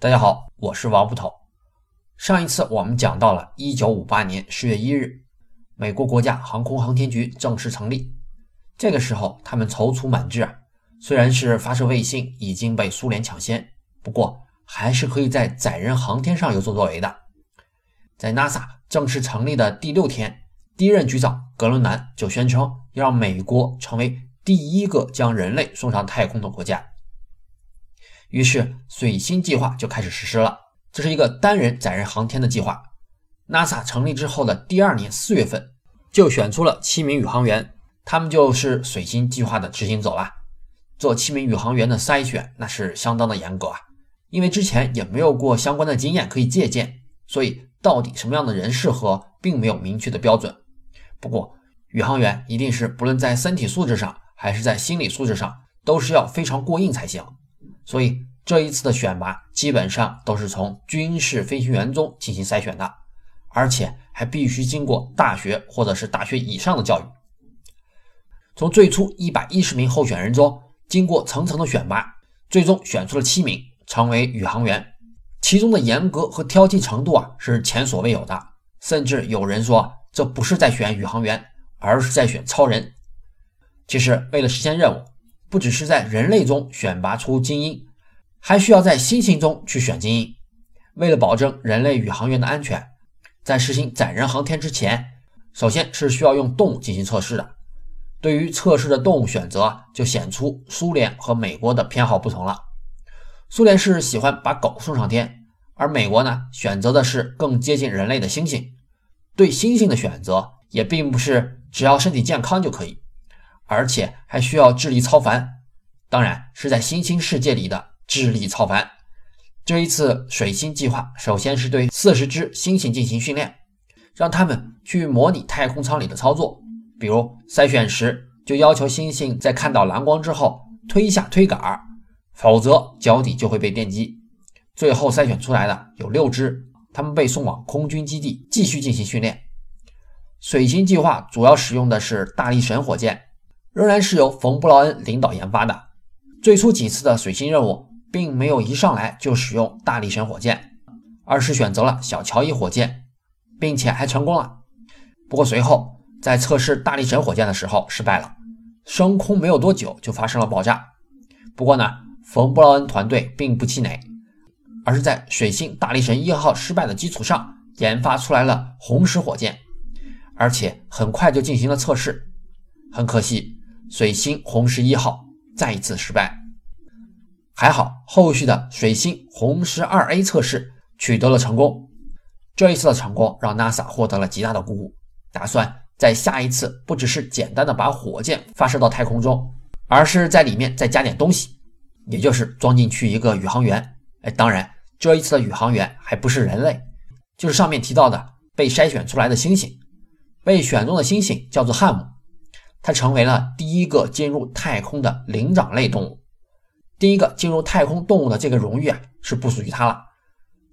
大家好，我是王捕头。上一次我们讲到了1958年10月1日，美国国家航空航天局正式成立。这个时候，他们踌躇满志啊，虽然是发射卫星已经被苏联抢先，不过还是可以在载人航天上有所作为的。在 NASA 正式成立的第六天，第一任局长格伦南就宣称要让美国成为第一个将人类送上太空的国家。于是，水星计划就开始实施了。这是一个单人载人航天的计划。NASA 成立之后的第二年四月份，就选出了七名宇航员，他们就是水星计划的执行者了。做七名宇航员的筛选，那是相当的严格啊，因为之前也没有过相关的经验可以借鉴，所以到底什么样的人适合，并没有明确的标准。不过，宇航员一定是不论在身体素质上，还是在心理素质上，都是要非常过硬才行。所以。这一次的选拔基本上都是从军事飞行员中进行筛选的，而且还必须经过大学或者是大学以上的教育。从最初一百一十名候选人中，经过层层的选拔，最终选出了七名成为宇航员。其中的严格和挑剔程度啊是前所未有的，甚至有人说这不是在选宇航员，而是在选超人。其实为了实现任务，不只是在人类中选拔出精英。还需要在猩猩中去选精英。为了保证人类宇航员的安全，在实行载人航天之前，首先是需要用动物进行测试的。对于测试的动物选择，就显出苏联和美国的偏好不同了。苏联是喜欢把狗送上天，而美国呢，选择的是更接近人类的猩猩。对猩猩的选择也并不是只要身体健康就可以，而且还需要智力超凡，当然是在新兴世界里的。智力超凡。这一次水星计划，首先是对四十只猩猩进行训练，让他们去模拟太空舱里的操作。比如筛选时，就要求猩猩在看到蓝光之后推下推杆，否则脚底就会被电击。最后筛选出来的有六只，他们被送往空军基地继续进行训练。水星计划主要使用的是大力神火箭，仍然是由冯布劳恩领导研发的。最初几次的水星任务。并没有一上来就使用大力神火箭，而是选择了小乔伊火箭，并且还成功了。不过随后在测试大力神火箭的时候失败了，升空没有多久就发生了爆炸。不过呢，冯布劳恩团队并不气馁，而是在水星大力神一号失败的基础上研发出来了红石火箭，而且很快就进行了测试。很可惜，水星红十一号再一次失败。还好，后续的水星红十二 A 测试取得了成功。这一次的成功让 NASA 获得了极大的鼓舞，打算在下一次不只是简单的把火箭发射到太空中，而是在里面再加点东西，也就是装进去一个宇航员。哎，当然，这一次的宇航员还不是人类，就是上面提到的被筛选出来的猩猩。被选中的猩猩叫做汉姆，它成为了第一个进入太空的灵长类动物。第一个进入太空动物的这个荣誉啊，是不属于它了，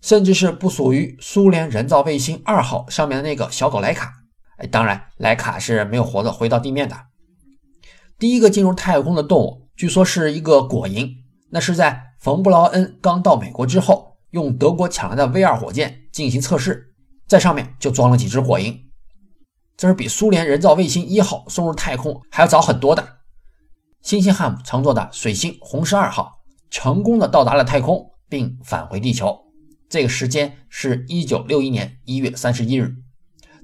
甚至是不属于苏联人造卫星二号上面的那个小狗莱卡。哎，当然，莱卡是没有活着回到地面的。第一个进入太空的动物，据说是一个果蝇，那是在冯布劳恩刚到美国之后，用德国抢来的 V 二火箭进行测试，在上面就装了几只果蝇。这是比苏联人造卫星一号送入太空还要早很多的。星星汉姆乘坐的水星红石二号成功的到达了太空，并返回地球。这个时间是一九六一年一月三十一日。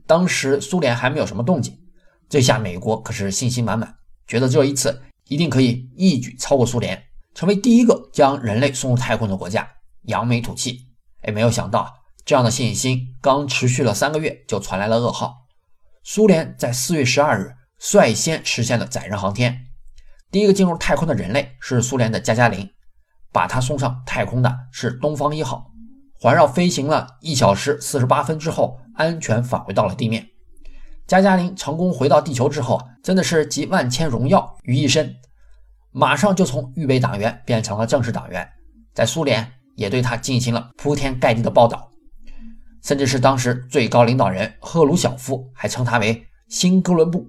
当时苏联还没有什么动静，这下美国可是信心满满，觉得这一次一定可以一举超过苏联，成为第一个将人类送入太空的国家，扬眉吐气。哎，没有想到这样的信心刚持续了三个月，就传来了噩耗。苏联在四月十二日率先实现了载人航天。第一个进入太空的人类是苏联的加加林，把他送上太空的是东方一号，环绕飞行了一小时四十八分之后，安全返回到了地面。加加林成功回到地球之后，真的是集万千荣耀于一身，马上就从预备党员变成了正式党员，在苏联也对他进行了铺天盖地的报道，甚至是当时最高领导人赫鲁晓夫还称他为新哥伦布。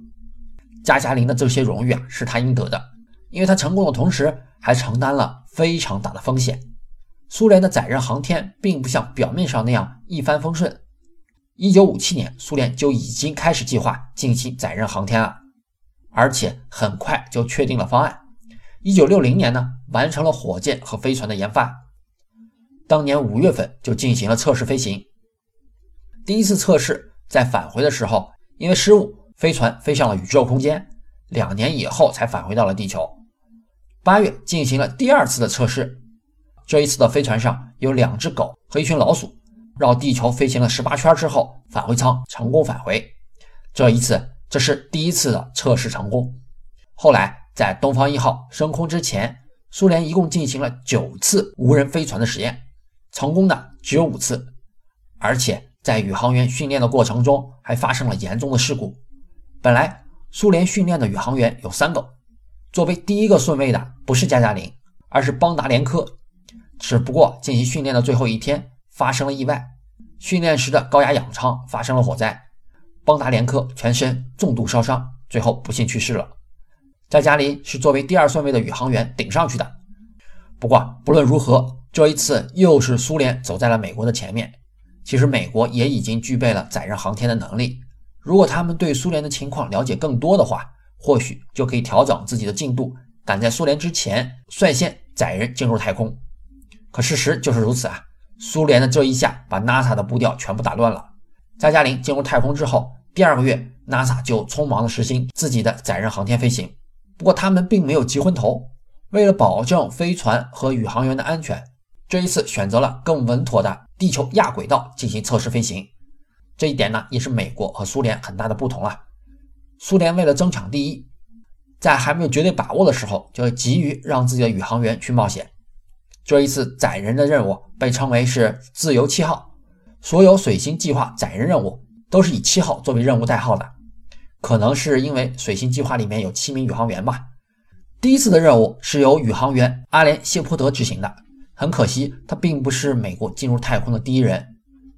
加加林的这些荣誉啊，是他应得的。因为他成功的同时，还承担了非常大的风险。苏联的载人航天并不像表面上那样一帆风顺。一九五七年，苏联就已经开始计划进行载人航天了，而且很快就确定了方案。一九六零年呢，完成了火箭和飞船的研发。当年五月份就进行了测试飞行。第一次测试在返回的时候，因为失误，飞船飞向了宇宙空间，两年以后才返回到了地球。八月进行了第二次的测试。这一次的飞船上有两只狗和一群老鼠，绕地球飞行了十八圈之后，返回舱成功返回。这一次，这是第一次的测试成功。后来，在东方一号升空之前，苏联一共进行了九次无人飞船的实验，成功的只有五次。而且在宇航员训练的过程中，还发生了严重的事故。本来苏联训练的宇航员有三个，作为第一个顺位的不是加加林，而是邦达连科。只不过进行训练的最后一天发生了意外，训练时的高压氧舱发生了火灾，邦达连科全身重度烧伤，最后不幸去世了。加加林是作为第二顺位的宇航员顶上去的。不过不论如何，这一次又是苏联走在了美国的前面。其实美国也已经具备了载人航天的能力，如果他们对苏联的情况了解更多的话，或许就可以调整自己的进度，赶在苏联之前率先载人进入太空。可事实就是如此啊！苏联的这一下把 NASA 的步调全部打乱了。加加林进入太空之后，第二个月，NASA 就匆忙的实行自己的载人航天飞行。不过他们并没有急昏头，为了保证飞船和宇航员的安全，这一次选择了更稳妥的地球亚轨道进行测试飞行。这一点呢，也是美国和苏联很大的不同啊。苏联为了争抢第一，在还没有绝对把握的时候，就急于让自己的宇航员去冒险。这一次载人的任务被称为是“自由七号”，所有水星计划载人任务都是以七号作为任务代号的。可能是因为水星计划里面有七名宇航员吧。第一次的任务是由宇航员阿连谢泼德执行的，很可惜他并不是美国进入太空的第一人。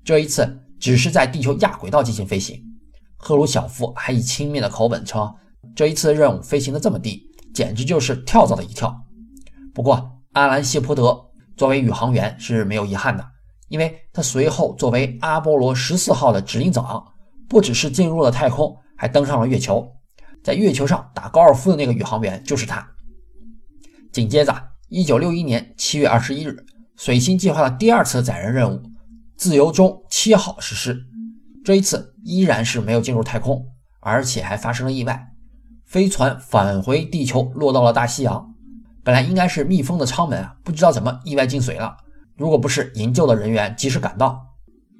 这一次只是在地球亚轨道进行飞行。赫鲁晓夫还以轻蔑的口吻称：“这一次的任务飞行的这么低，简直就是跳蚤的一跳。”不过。阿兰谢泼德作为宇航员是没有遗憾的，因为他随后作为阿波罗十四号的指令长，不只是进入了太空，还登上了月球。在月球上打高尔夫的那个宇航员就是他。紧接着，一九六一年七月二十一日，水星计划的第二次载人任务“自由钟七号”实施。这一次依然是没有进入太空，而且还发生了意外，飞船返回地球，落到了大西洋。本来应该是密封的舱门啊，不知道怎么意外进水了。如果不是营救的人员及时赶到，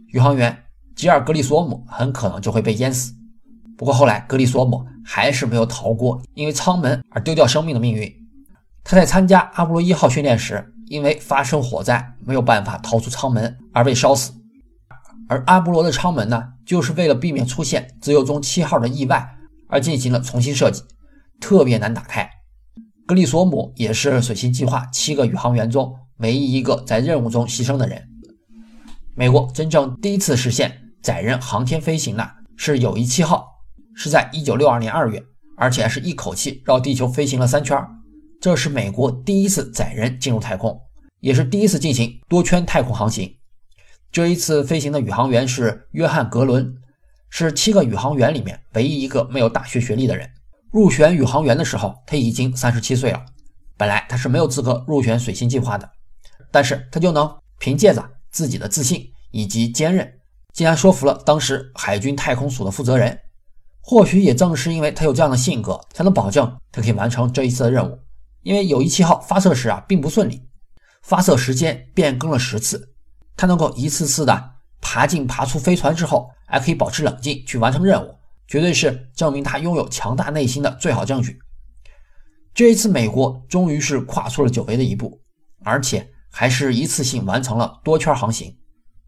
宇航员吉尔格里索姆很可能就会被淹死。不过后来格里索姆还是没有逃过因为舱门而丢掉生命的命运。他在参加阿波罗一号训练时，因为发生火灾没有办法逃出舱门而被烧死。而阿波罗的舱门呢，就是为了避免出现自由中七号的意外而进行了重新设计，特别难打开。格里索姆也是水星计划七个宇航员中唯一一个在任务中牺牲的人。美国真正第一次实现载人航天飞行的是友谊七号，是在一九六二年二月，而且还是一口气绕地球飞行了三圈。这是美国第一次载人进入太空，也是第一次进行多圈太空航行。这一次飞行的宇航员是约翰·格伦，是七个宇航员里面唯一一个没有大学学历的人。入选宇航员的时候，他已经三十七岁了。本来他是没有资格入选水星计划的，但是他就能凭借着自己的自信以及坚韧，竟然说服了当时海军太空署的负责人。或许也正是因为他有这样的性格，才能保证他可以完成这一次的任务。因为友谊七号发射时啊并不顺利，发射时间变更了十次，他能够一次次的爬进爬出飞船之后，还可以保持冷静去完成任务。绝对是证明他拥有强大内心的最好证据。这一次，美国终于是跨出了久违的一步，而且还是一次性完成了多圈航行。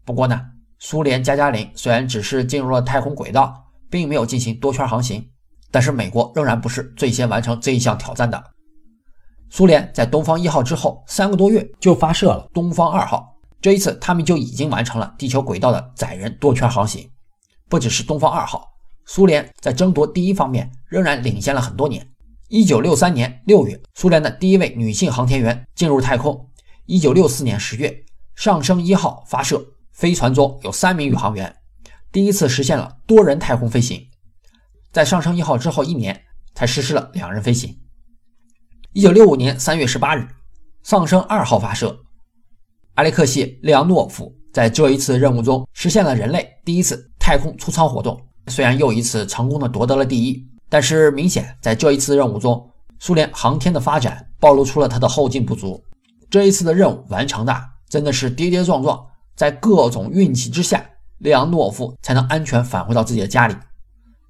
不过呢，苏联加加林虽然只是进入了太空轨道，并没有进行多圈航行，但是美国仍然不是最先完成这一项挑战的。苏联在东方一号之后三个多月就发射了东方二号，这一次他们就已经完成了地球轨道的载人多圈航行。不只是东方二号。苏联在争夺第一方面仍然领先了很多年。一九六三年六月，苏联的第一位女性航天员进入太空；一九六四年十月，上升一号发射，飞船中有三名宇航员，第一次实现了多人太空飞行。在上升一号之后一年，才实施了两人飞行。一九六五年三月十八日，上升二号发射，阿列克谢·列昂诺夫在这一次任务中实现了人类第一次太空出舱活动。虽然又一次成功的夺得了第一，但是明显在这一次任务中，苏联航天的发展暴露出了它的后劲不足。这一次的任务完成的真的是跌跌撞撞，在各种运气之下，列昂诺夫才能安全返回到自己的家里。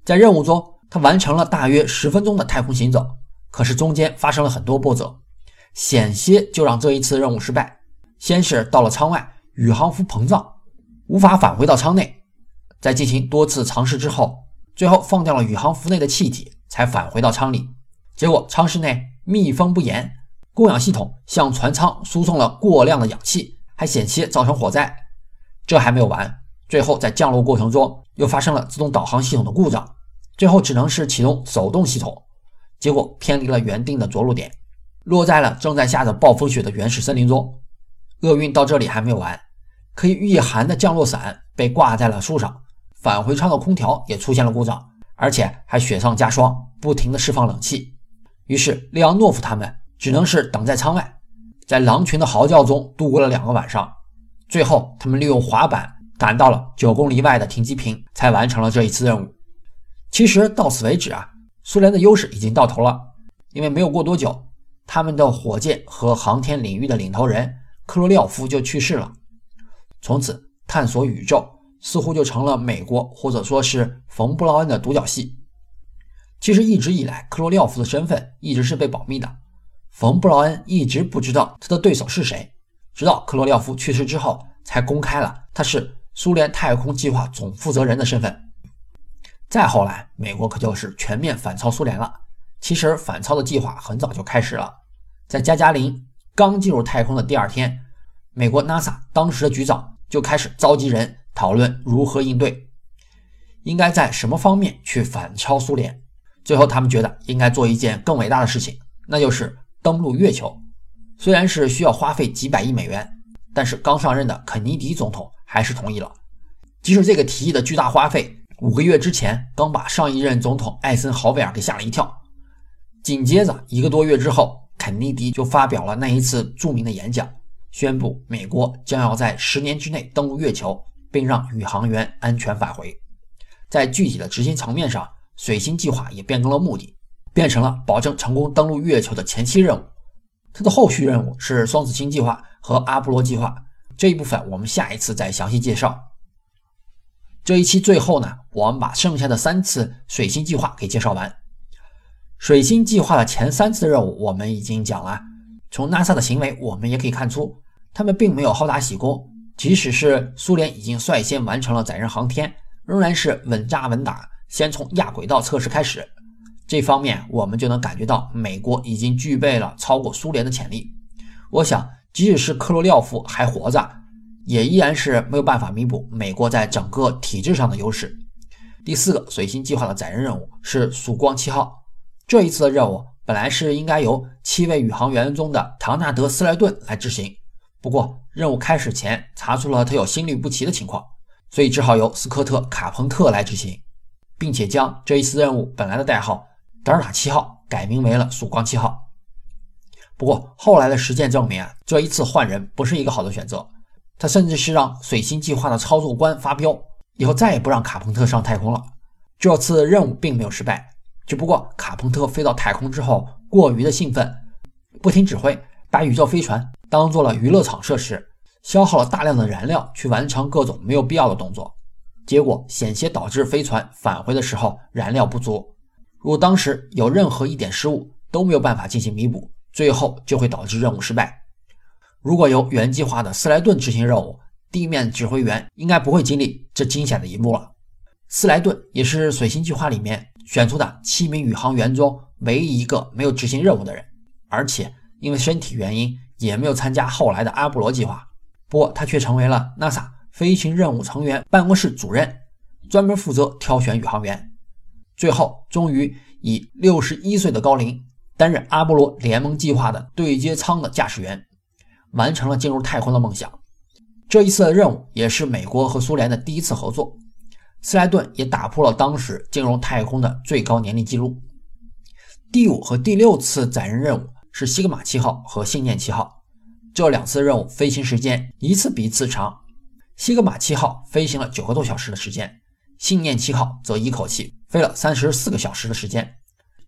在任务中，他完成了大约十分钟的太空行走，可是中间发生了很多波折，险些就让这一次任务失败。先是到了舱外，宇航服膨胀，无法返回到舱内。在进行多次尝试之后，最后放掉了宇航服内的气体，才返回到舱里。结果舱室内密封不严，供氧系统向船舱输送了过量的氧气，还险些造成火灾。这还没有完，最后在降落过程中又发生了自动导航系统的故障，最后只能是启动手动系统，结果偏离了原定的着陆点，落在了正在下着暴风雪的原始森林中。厄运到这里还没有完，可以御寒的降落伞被挂在了树上。返回舱的空调也出现了故障，而且还雪上加霜，不停地释放冷气。于是，列昂诺夫他们只能是等在舱外，在狼群的嚎叫中度过了两个晚上。最后，他们利用滑板赶到了九公里外的停机坪，才完成了这一次任务。其实到此为止啊，苏联的优势已经到头了，因为没有过多久，他们的火箭和航天领域的领头人克罗廖夫就去世了。从此，探索宇宙。似乎就成了美国或者说是冯布劳恩的独角戏。其实一直以来，克罗廖夫的身份一直是被保密的，冯布劳恩一直不知道他的对手是谁，直到克罗廖夫去世之后，才公开了他是苏联太空计划总负责人的身份。再后来，美国可就是全面反超苏联了。其实反超的计划很早就开始了，在加加林刚进入太空的第二天，美国 NASA 当时的局长就开始召集人。讨论如何应对，应该在什么方面去反超苏联。最后，他们觉得应该做一件更伟大的事情，那就是登陆月球。虽然是需要花费几百亿美元，但是刚上任的肯尼迪总统还是同意了。即使这个提议的巨大花费，五个月之前刚把上一任总统艾森豪威尔给吓了一跳。紧接着一个多月之后，肯尼迪就发表了那一次著名的演讲，宣布美国将要在十年之内登陆月球。并让宇航员安全返回。在具体的执行层面上，水星计划也变更了目的，变成了保证成功登陆月球的前期任务。它的后续任务是双子星计划和阿波罗计划。这一部分我们下一次再详细介绍。这一期最后呢，我们把剩下的三次水星计划给介绍完。水星计划的前三次任务我们已经讲了，从 NASA 的行为我们也可以看出，他们并没有好大喜功。即使是苏联已经率先完成了载人航天，仍然是稳扎稳打，先从亚轨道测试开始。这方面我们就能感觉到美国已经具备了超过苏联的潜力。我想，即使是克罗廖夫还活着，也依然是没有办法弥补美国在整个体制上的优势。第四个水星计划的载人任务是曙光七号。这一次的任务本来是应该由七位宇航员中的唐纳德·斯莱顿来执行。不过，任务开始前查出了他有心律不齐的情况，所以只好由斯科特·卡彭特来执行，并且将这一次任务本来的代号“德尔塔七号”改名为了“曙光七号”。不过，后来的实践证明啊，这一次换人不是一个好的选择。他甚至是让水星计划的操作官发飙，以后再也不让卡彭特上太空了。这次任务并没有失败，只不过卡彭特飞到太空之后过于的兴奋，不听指挥，把宇宙飞船。当做了娱乐场设施，消耗了大量的燃料去完成各种没有必要的动作，结果险些导致飞船返回的时候燃料不足。如果当时有任何一点失误，都没有办法进行弥补，最后就会导致任务失败。如果由原计划的斯莱顿执行任务，地面指挥员应该不会经历这惊险的一幕了。斯莱顿也是水星计划里面选出的七名宇航员中唯一一个没有执行任务的人，而且因为身体原因。也没有参加后来的阿波罗计划，不过他却成为了 NASA 飞行任务成员办公室主任，专门负责挑选宇航员。最后，终于以六十一岁的高龄担任阿波罗联盟计划的对接舱的驾驶员，完成了进入太空的梦想。这一次的任务也是美国和苏联的第一次合作。斯莱顿也打破了当时进入太空的最高年龄记录。第五和第六次载人任务是西格玛七号和信念七号，这两次任务飞行时间一次比一次长。西格玛七号飞行了九个多小时的时间，信念七号则一口气飞了三十四个小时的时间。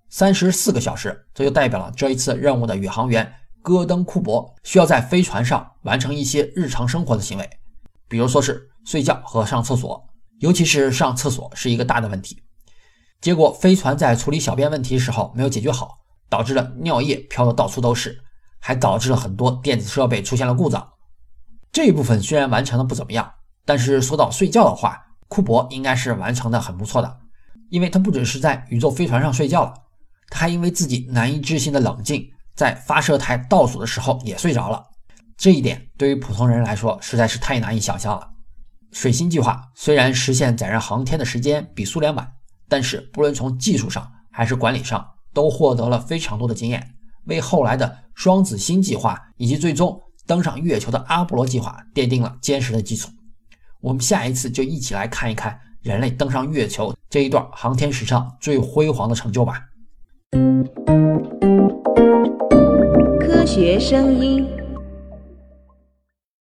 三十四个小时，这就代表了这一次任务的宇航员戈登·库珀需要在飞船上完成一些日常生活的行为，比如说是睡觉和上厕所。尤其是上厕所是一个大的问题，结果飞船在处理小便问题的时候没有解决好，导致了尿液飘得到处都是，还导致了很多电子设备出现了故障。这一部分虽然完成的不怎么样，但是说到睡觉的话，库珀应该是完成的很不错的，因为他不只是在宇宙飞船上睡觉了，他还因为自己难以置信的冷静，在发射台倒数的时候也睡着了。这一点对于普通人来说实在是太难以想象了。水星计划虽然实现载人航天的时间比苏联晚，但是不论从技术上还是管理上，都获得了非常多的经验，为后来的双子星计划以及最终登上月球的阿波罗计划奠定了坚实的基础。我们下一次就一起来看一看人类登上月球这一段航天史上最辉煌的成就吧。学声音。